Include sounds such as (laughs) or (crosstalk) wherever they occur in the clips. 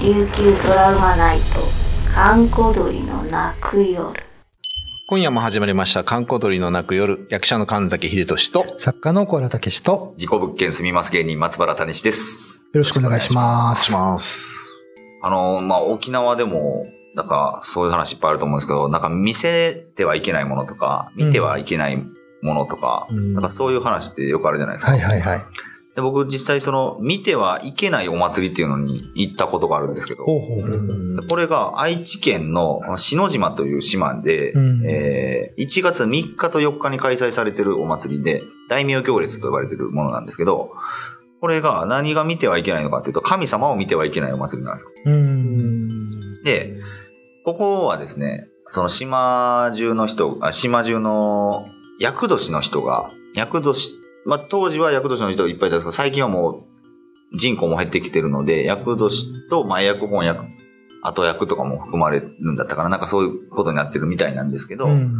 琉球ドラマナイト閑古鳥の泣く夜今夜も始まりました、観光鳥の泣く夜、役者の神崎秀俊と、作家の小原武史と、事故物件住みます芸人松原谷志です。よろしくお願いします。します。あの、まあ、沖縄でも、なんか、そういう話いっぱいあると思うんですけど、なんか見せてはいけないものとか、見てはいけないものとか、うんなんかそういう話ってよくあるじゃないですか。はいはいはい。で僕実際その、見てはいけないお祭りっていうのに行ったことがあるんですけど、ほうほうほう。でこれが愛知県の篠島という島で、うんえー1月3日と4日に開催されてるお祭りで、大名行列と呼ばれてるものなんですけど、これが何が見てはいけないのかっていうと、神様を見てはいけないお祭りなんですよ。うん。で、ここはですね、その島中の人、あ島中の厄年の人が、厄年、まあ当時は厄年の人がいっぱいいたんですけど、最近はもう人口も減ってきてるので、厄年と前役本役、後役とかも含まれるんだったから、なんかそういうことになってるみたいなんですけど、うん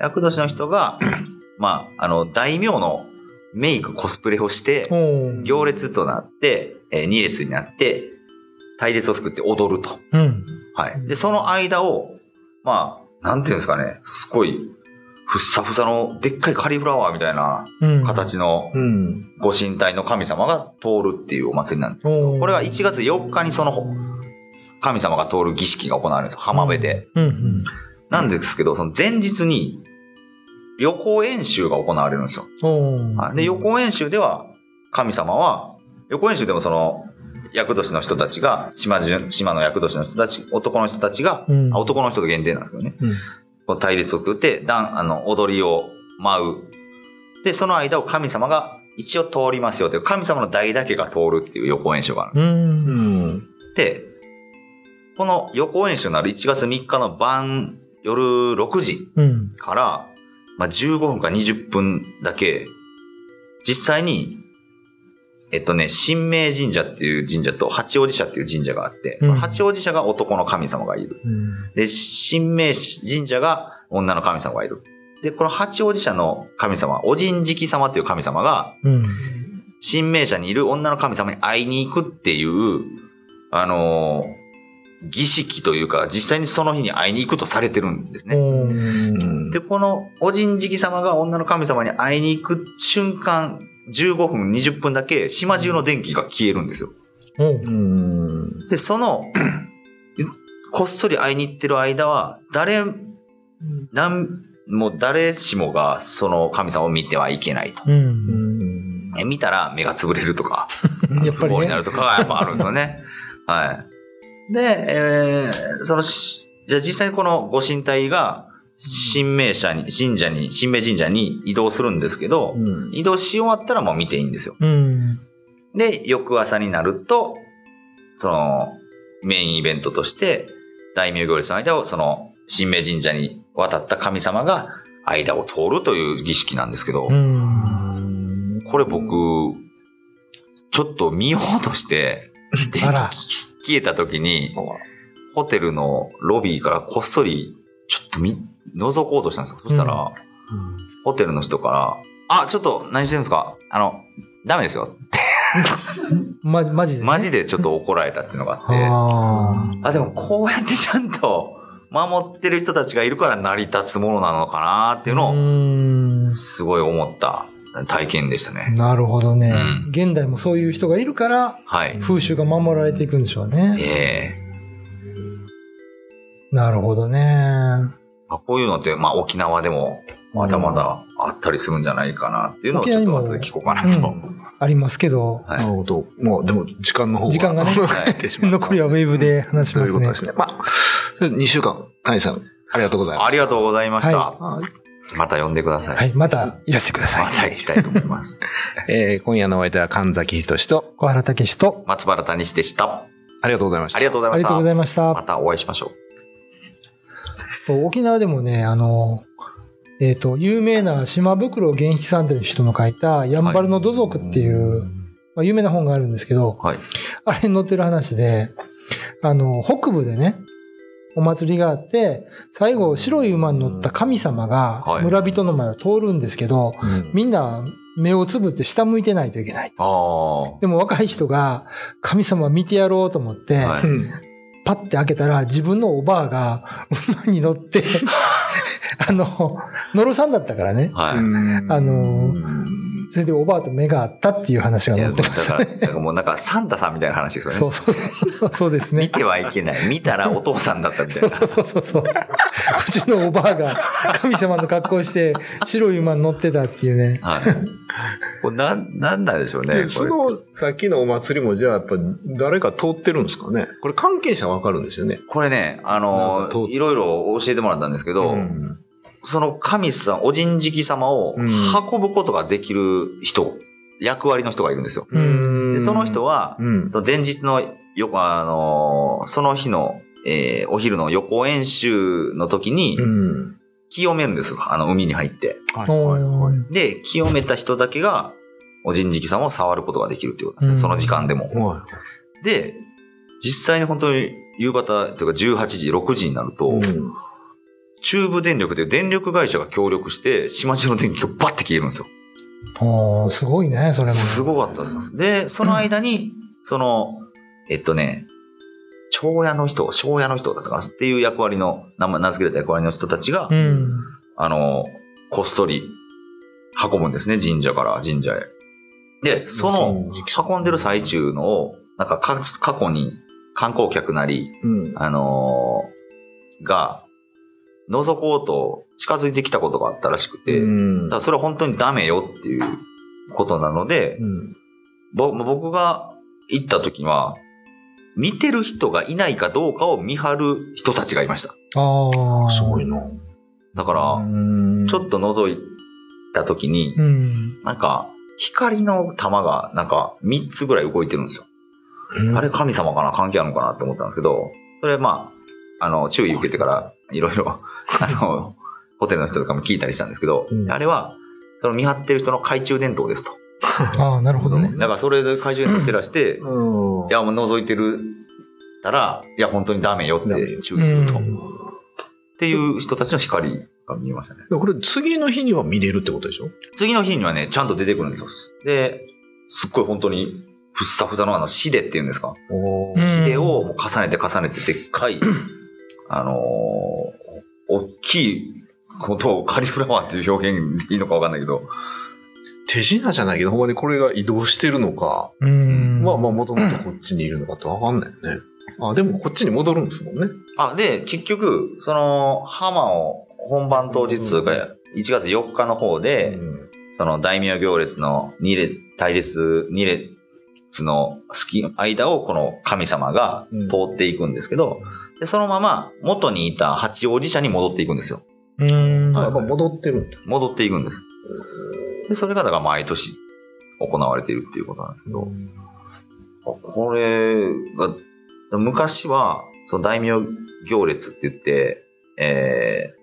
厄年の人が、(clears throat) まあ、あの、大名のメイク、コスプレをして、お行列となって、えー二列になって、隊列を作って踊ると。うん。はい。で、その間を、まあ、なんていうんですかね、すごい、ふっさふさの、でっかいカリフラワーみたいなうん。形のうん。ご神体の神様が通るっていうお祭りなんですけど、これは1月4日にその神様が通る儀式が行われるんです。浜辺で。なんですけど、その前日に予行演習が行われるんですよ。で、予行演習では、神様は、予行演習でもその、厄年の人たちが、島中、島の厄年の人たち、男の人たちが、うんあ男の人と限定なんですけどね。うんこう隊列を作って、だん、あの、踊りを舞う。で、その間を神様が一応通りますよという、神様の代だけが通るっていう予行演習があるんです。で、この予行演習のある1月3日の晩、夜6時うん。から、まあ、15分か20分だけ、実際に、えっとね、神明神社っていう神社と八王子社っていう神社があって、うん八王子社が男の神様がいる。で、神明神社が女の神様がいる。で、この八王子社の神様、お神敷様っていう神様が、うん。神明社にいる女の神様に会いに行くっていう、あのー儀式というか、実際にその日に会いに行くとされてるんですね。で、このお神敷様が女の神様に会いに行く瞬間、15分、20分だけ島中の電気が消えるんですよ。うん。で、その、(clears throat) こっそり会いに行ってる間は、誰、なん、もう誰しもがその神様を見てはいけないと。うん。え見たら目が潰れるとか、(laughs) やっぱりね不幸にな。るとかがやっぱあるんですよね。(laughs) はい。で、えーそのし、じゃあ実際にこのご神体が、神明社に、神社に、神明神社に移動するんですけど、うん。移動し終わったらもう見ていいんですよ。うん。で、翌朝になると、その、メインイベントとして、大名行列の間を、その、神明神社に渡った神様が、間を通るという儀式なんですけど、うん。これ僕、ちょっと見ようとして、消えた時に、ホテルのロビーからこっそり、ちょっと見、覗こうとしたんですよ。そしたら、ホテルの人から、あ、ちょっと何してるんですか？あの、ダメですよ。(laughs) ま、マジでね？マジでちょっと怒られたっていうのがあって、ああ、でもこうやってちゃんと守ってる人たちがいるから成り立つものなのかなっていうのを、のすごい思った体験でしたね。なるほどね、うん現代もそういう人がいるから、はい。風習が守られていくんでしょうね。ええなるほどね。まあこういうのって、まあ沖縄でもまだまだあったりするんじゃないかなっていうのをちょっと後で聞こうかなと。うんありますけど、はいなるほど。もう、でも、時間の方が。時間がね (laughs) 残りはウェブで話しとますね。いうことですね。まあ、それ2週間、谷さん、ありがとうございます。ありがとうございました。はまた呼んでください。はい、またいらしてください。また行きたいと思います。(laughs) えー今夜のお相手は神崎仁と、小原武史と、松原谷志でした。ありがとうございました。ありがとうございました。ありがとうございました。またお会いしましょう。沖縄でもね、あの、えっ、と、有名な島袋源七さんという人の書いた、やんばるの土族っていう、まあ、有名な本があるんですけど、はい。あれに載ってる話で、あの、北部でね、お祭りがあって、最後、白い馬に乗った神様がはい。村人の前を通るんですけど、うん。みんな目をつぶって下向いてないといけない。でも若い人が神様見てやろうと思って、パッて開けたら自分のおばあが馬に乗って、(laughs) あの、野呂さんだったからね。はい。あのうんそれでおばあと目があったっていう話が載ってましたね。だからもうなんかサンタさんみたいな話ですよね。そうそうそう。そうですね。見てはいけない。見たらお父さんだったみたいな。そうそうそうそう。うちのおばあが神様の格好して白い馬に乗ってたっていうね。はい。これなん、なんなんでしょうね。その、さっきのお祭りも、じゃあ、やっぱ、誰か通ってるんですかねこれ関係者わかるんですよね。これね、あのいろいろ教えてもらったんですけど、んその神さん、お人敷様をうん運ぶことができる人、役割の人がいるんですよ。うんでその人は、うん。その前日のよ、あのその日の、えーお昼の予行演習の時にう、ん。清めるんですよ。あの、海に入って。はいはいはい。で、清めた人だけが、お人敷様を触ることができるっていうことなんですようんその時間でも。はで、実際に本当に夕方、というか18時、6時になると、い。中部電力という電力会社が協力して、島中の電気がバッて消えるんですよ。おーすごいね、それも。すごかったです。で、その間に、その、えっとね、長屋の人、庄屋の人だったかなっていう役割の、名前名付けられた役割の人たちが、うん。あの、こっそり運ぶんですね、神社から神社へ。で、その、運んでる最中のを、なんかか過去に観光客なり、うん。あのーが、覗こうと近づいてきたことがあったらしくて、うんだからそれは本当にダメよっていうことなので、うん。ぼ僕が行った時は、見てる人がいないかどうかを見張る人たちがいました。ああ。すごいな。だから、うんちょっと覗いた時に、うん。なんか、光の玉がなんか3つぐらい動いてるんですよ。あれ神様かな関係あるのかなって思ったんですけど、それまあ、あの、注意受けてから、いろいろ、(laughs) あの、ホテルの人とかも聞いたりしたんですけど、うんあれは、その見張ってる人の懐中電灯ですと。ああ、なるほどね。だからそれで懐中電灯照らして、うんいや、もう覗いてるたら、いや、本当にダメよって注意すると。っうんていう人たちの光が見えましたね。これ次の日には見れるってことでしょ？次の日にはね、ちゃんと出てくるんですよ。で、すっごい本当に、ふっさふさのあの、シデっていうんですか？シデをもう重ねて重ねてでっかい、あのー大きいことをカリフラワーっていう表現でいいのかわかんないけど、手品じゃないけど、ほんまにこれが移動してるのか、うん。まあまあもともとこっちにいるのかってわかんないよね。あ、でもこっちに戻るんですもんね。あ、で、結局、その、浜を本番当日が1月4日の方で、うんその大名行列の二列、対列、二列の隙、間をこの神様が通っていくんですけど、で、そのまま元にいた八王子社に戻っていくんですよ。うん。あやっぱ戻ってるんだ。戻っていくんです。で、それがだから毎年行われているっていうことなんですけど、これが、昔は、その大名行列って言って、えー、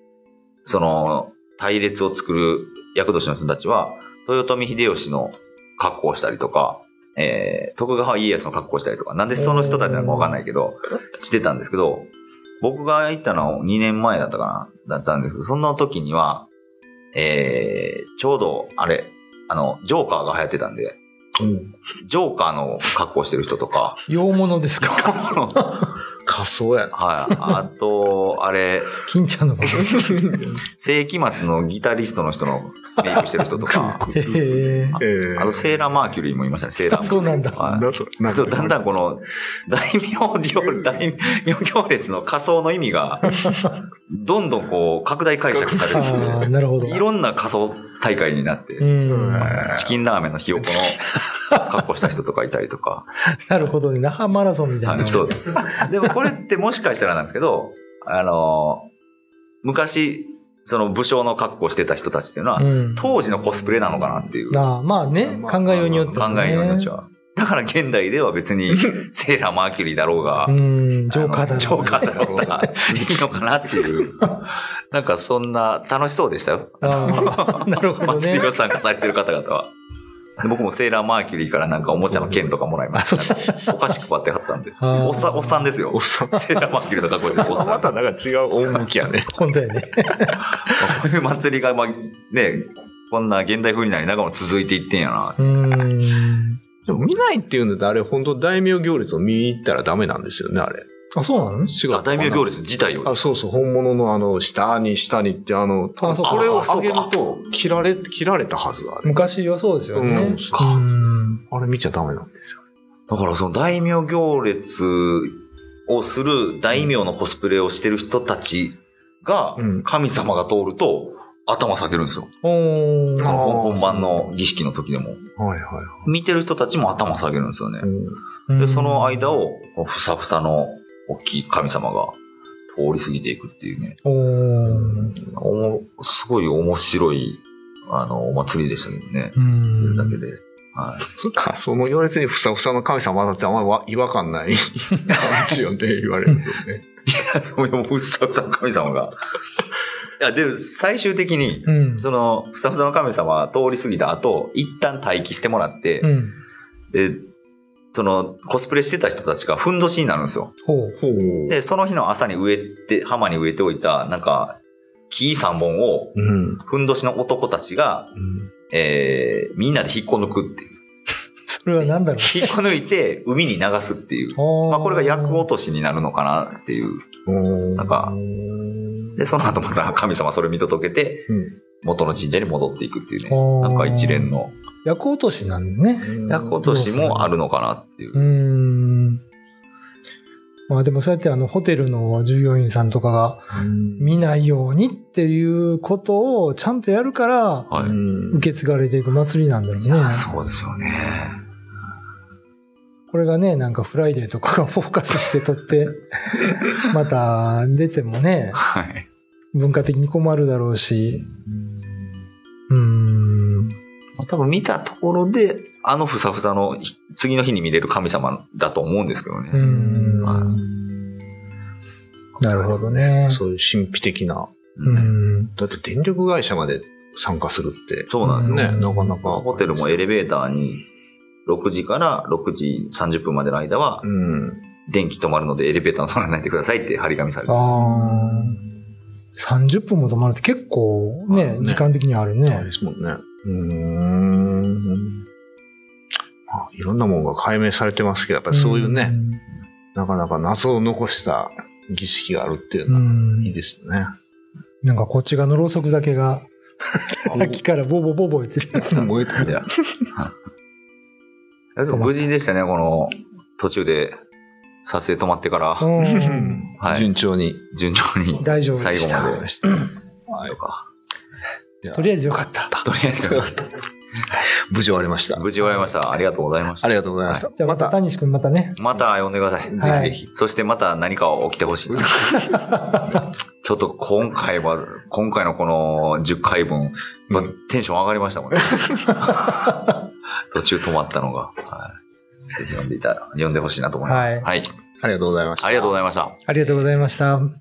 その、隊列を作る役年の人たちは、豊臣秀吉の格好をしたりとか、えー、徳川家康の格好をしたりとか、なんでその人たちなのかわかんないけど、してたんですけど、僕が行ったのは2年前だったかな、だったんですけど、そんな時には、えー、ちょうど、あれ、あの、ジョーカーが流行ってたんで、うん。ジョーカーの格好してる人とか、洋物ですか？仮想やな。はい。あと、あれ、金ちゃんの。(laughs) 世紀末のギタリストの人のメイクしてる人とか、へえ。えあとセーラーマーキュリーもいましたね、セーラーマーキュリー。そうなんだ。ちょっとだんだんこの、大名行、大名行列の仮想の意味が、どんどんこう、拡大解釈されてなるほど。いろんな仮想大会になって、うん。チキンラーメンのひよこの格好した人とかいたりとか。(laughs) なるほどね。那覇マラソンみたいな。はい、そう。でもこれってもしかしたらなんですけど、あのー昔、その武将の格好してた人たちっていうのは、うん。当時のコスプレなのかなっていう考ああまあね、まあ考えようによってはね。えの人たちは。だから現代では別に (laughs) セーラーマーキュリーだろうが、うん、ジョーカーだジョーカーだろうが、(laughs) いいのかなっていう。なんかそんな楽しそうでしたよ。なるほどね祭り。を参加されてる方々は。で僕もセーラーマーキュリーからなんかおもちゃの剣とかもらいました、お菓子配ってはったんで。おっさん、おっさんですよ。おっさん。セーラーマーキュリーの格好してるおっさん。またなんか違う趣やね。本当やね。こういう祭りが、まあ、ね、こんな現代風になりながらも続いていってんやな。うーん。でも見ないっていうので、あれ本当大名行列を見に行ったらダメなんですよね、あれ。あ、そうなの？違う。あ大名行列自体を。あ、そうそう、本物のあの、下に下にって、あの、あそうかこれをあそうか上げると、切られ、切られたはずがあれ。昔はそうですよね。うんかうんあれ見ちゃダメなんですよ。だからその大名行列をする大名のコスプレをしてる人たちがうん、神様が通ると頭下げるんですよ。おーそのあー本本番の儀式の時でも。はいはいは見てる人たちも頭下げるんですよねい。。うんで、その間を、ふさふさの大きい神様が通り過ぎていくっていうね。おすごい面白い、あの、お祭りでしたけどね。う見んるだけで。はい。そっか、その行列にふさふさの神様だってあんまりわ違和感ない感じよね、(laughs) 言われるとね。そういうふさふさの神様が。いや、で、最終的に、うん。その、ふさふさの神様通り過ぎた後、一旦待機してもらって、うん。で、その、コスプレしてた人たちがふんどしになるんですよ。ほう。ほう。で、その日の朝に植えて、浜に植えておいた、なんか、木3本を、うん。ふんどしの男たちが、えー、みんなで引っこ抜くっていう。(laughs) それは何だろう。(laughs) 引っこ抜いて、海に流すっていう。まあ、これが役落としになるのかなっていう。うんなんかで、その後また神様それ見届けて、うん元の神社に戻っていくっていうね。なんか一連の役落としなんだね。役落としもあるのかなっていううー。ん。まあでもそうやってあのホテルの従業員さんとかが見ないようにっていうことをちゃんとやるから受け継がれていく祭りなんだろうね。そうですよね。これがね、なんかフライデーとかがフォーカスして撮って、(laughs) また出てもね、はい。文化的に困るだろうし。う。多分見たところで、あのふさふさの次の日に見れる神様だと思うんですけどね。ん。はなるほどね。そういう神秘的な。うねん。だって電力会社まで参加するって。そうなんですよ。ね、うんなかなか。ホテルもエレベーターに6時から6時30分までの間はうん。電気止まるのでエレベーター乗らないでくださいって張り紙されてる。ああ。30分も止まるって結構ね、あね時間的にあるそうねで。すもんね。うーん。あいろんなものが解明されてますけど、やっぱりそういうね、なかなか謎を残した儀式があるっていううのはん。いいですよね。なんかこっち側のろうそくだけが、(laughs) さっきからボボボボ言ってる。燃えてる。いや。でも無事でしたね、この途中で撮影止まってから、うん。はい順調に。順調に大丈夫最後でした。まで。とか。とりあえずよかった。とりあえず、無事終わりました。無事終わりました。ありがとうございました。ありがとうございました。じゃあまた、谷西君またね。また呼んでください。はいぜひぜひ。そしてまた何か起きてほしい。(laughs) ちょっと今回は、今回のこの10回分、まあテンション上がりましたもんね。(laughs) 途中止まったのが。はい、ぜひ呼んでいた、呼んでほしいなと思います。はいはい。ありがとうございました。ありがとうございました。ありがとうございました。